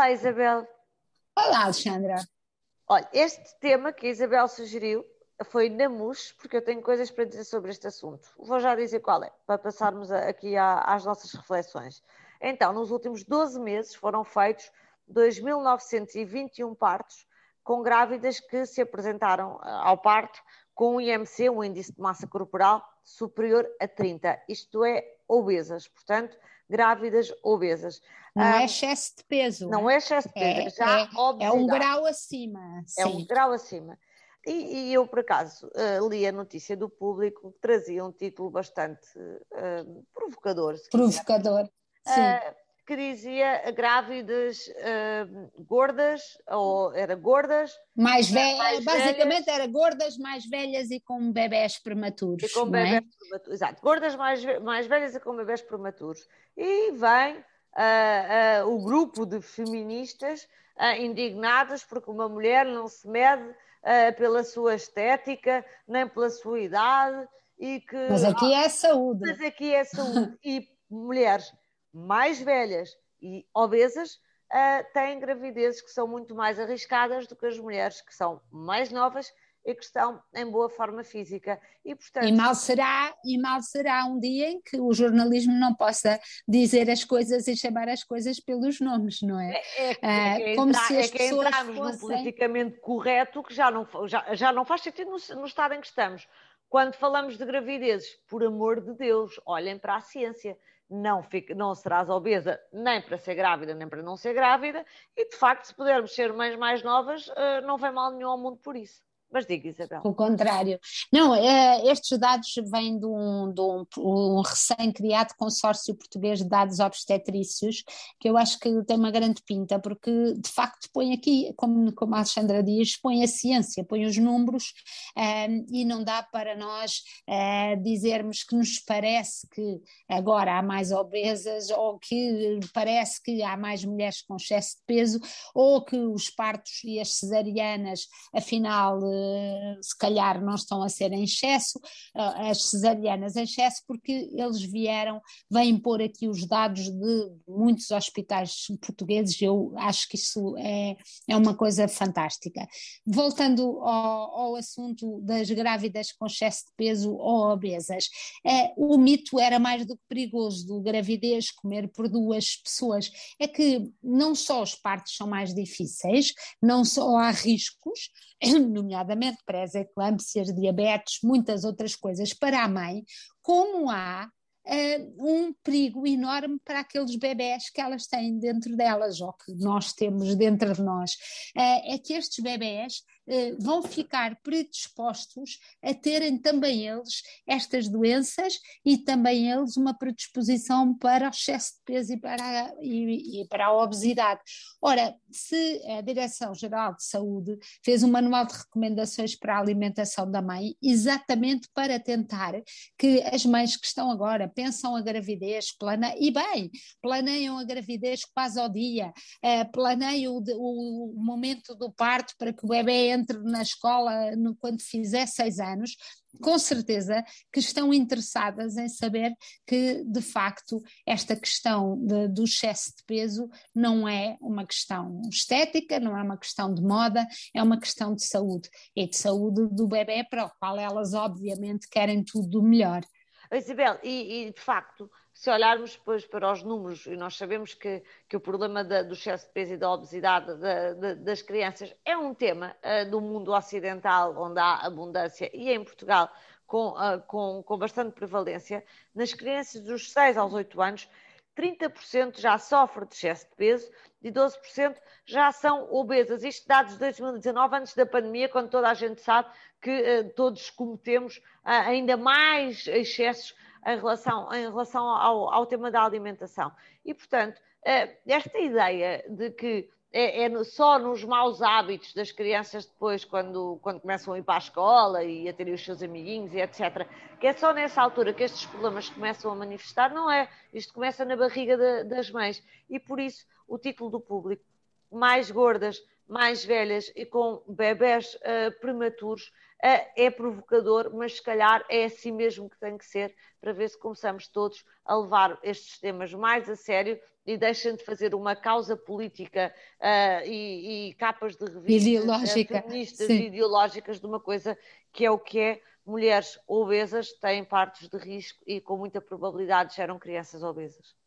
Olá, Isabel. Olá, Alexandra. Olha, este tema que a Isabel sugeriu foi na MUS, porque eu tenho coisas para dizer sobre este assunto. Vou já dizer qual é, para passarmos aqui às nossas reflexões. Então, nos últimos 12 meses foram feitos 2.921 partos com grávidas que se apresentaram eh, ao parto com um IMC, um índice de massa corporal, superior a 30. Isto é, obesas, portanto, grávidas obesas. Não é excesso de peso. Não é excesso de peso, é, já é, é um grau acima. É sim. um grau acima. E, e, eu, por acaso, uh, li a notícia do público que trazia um título bastante uh, provocador. Provocador, sim. Uh, que dizia grávidas gordas, ou era gordas. Mais velhas, mais basicamente velhas, era gordas, mais velhas e com bebés prematuros. E com é? bebés é? prematuros, exato. Gordas mais, mais velhas e com bebés prematuros. E vem o grupo de feministas indignadas porque uma mulher não se mede uh, pela sua estética, nem pela sua idade. E que, mas aqui é saúde. Mas aqui é saúde. e mulheres mais velhas e obesas uh, têm gravidezes que são muito mais arriscadas do que as mulheres que são mais novas e que estão em boa forma física. E, portanto... e, mal será, e mal será um dia em que o jornalismo não possa dizer as coisas e chamar as coisas pelos nomes, não é? É, é, é, é como entrar, se as é que entramos fossem... num politicamente correto que já não, já, já não faz sentido no, no estado em que estamos. Quando falamos de gravidezes, por amor de Deus, olhem para a ciência. Não, fica, não serás obesa nem para ser grávida, nem para não ser grávida, e de facto, se pudermos ser mães mais novas, eh, não vem mal nenhum ao mundo por isso. Mas diga, Isabel. O contrário. Não, é, estes dados vêm de um, de um, um recém-criado consórcio português de dados obstetrícios, que eu acho que tem uma grande pinta, porque de facto põe aqui, como, como a Alexandra diz, põe a ciência, põe os números um, ehm, e não dá para nós uh, dizermos que nos parece que agora há mais obesas ou que parece que há mais mulheres com excesso de peso ou que os partos e as cesarianas, afinal, se calhar não estão a ser em excesso, as cesarianas em excesso, porque eles vieram, vêm pôr aqui os dados de muitos hospitais portugueses, eu acho que isso é, é uma coisa fantástica. Voltando ao, ao assunto das grávidas com excesso de peso ou obesas, é, o mito era mais do que perigoso do gravidez, comer por duas pessoas, é que não só os partos são mais difíceis, não só há riscos, nomeadamente para as eclâmpsias, diabetes, muitas outras coisas para a mãe, como há uh, um perigo enorme para aqueles bebés que elas têm dentro delas, ou que nós temos dentro de nós. Uh, é que estes bebés vão ficar predispostos a terem também eles estas doenças e também eles uma predisposição para o excesso de peso e para a, e, e para a obesidade. Ora, se a Direção-Geral de Saúde fez um manual de recomendações para a alimentação da mãe, exatamente para tentar que as mães que estão agora pensam a gravidez, plane... e bem, planeiam a gravidez quase ao dia, uh, planeiam o, o, momento do parto para que o bebê entre na escola no, quando fizer seis anos, com certeza que estão interessadas em saber que, de facto, esta questão de, do excesso de peso não é uma questão estética, não é uma questão de moda, é uma questão de saúde. E de saúde do bebê, para o qual elas, obviamente, querem tudo melhor. Isabel, e, e, de facto, se olharmos depois para os números, e nós sabemos que, que o problema da, do excesso de peso e da obesidade da, da, das crianças é um tema uh, do mundo ocidental, onde há abundância, e em Portugal com, uh, com, com bastante prevalência, nas crianças dos 6 aos 8 anos, 30% já sofrem de excesso de peso e 12% já são obesas. Isto dados de 2019, antes da pandemia, quando toda a gente sabe que uh, todos cometemos uh, ainda mais excessos em relação, em relação ao, ao, tema da alimentação. E, portanto, uh, esta ideia de que é, é, só nos maus hábitos das crianças depois, quando, quando começam a ir para a escola e a terem os seus amiguinhos e etc., que é só nessa altura que estes problemas começam a manifestar, não é? Isto começa na barriga de, das mães. E por isso o título do público, mais gordas, mais velhas e com bebés uh, prematuros uh, é provocador, mas se calhar é assim mesmo que tem que ser para ver se começamos todos a levar estes temas mais a sério e deixem de fazer uma causa política uh, e, e, capas de revistas feministas e ideológicas de uma coisa que é o que é. Mulheres obesas têm partes de risco e com muita probabilidade geram crianças obesas.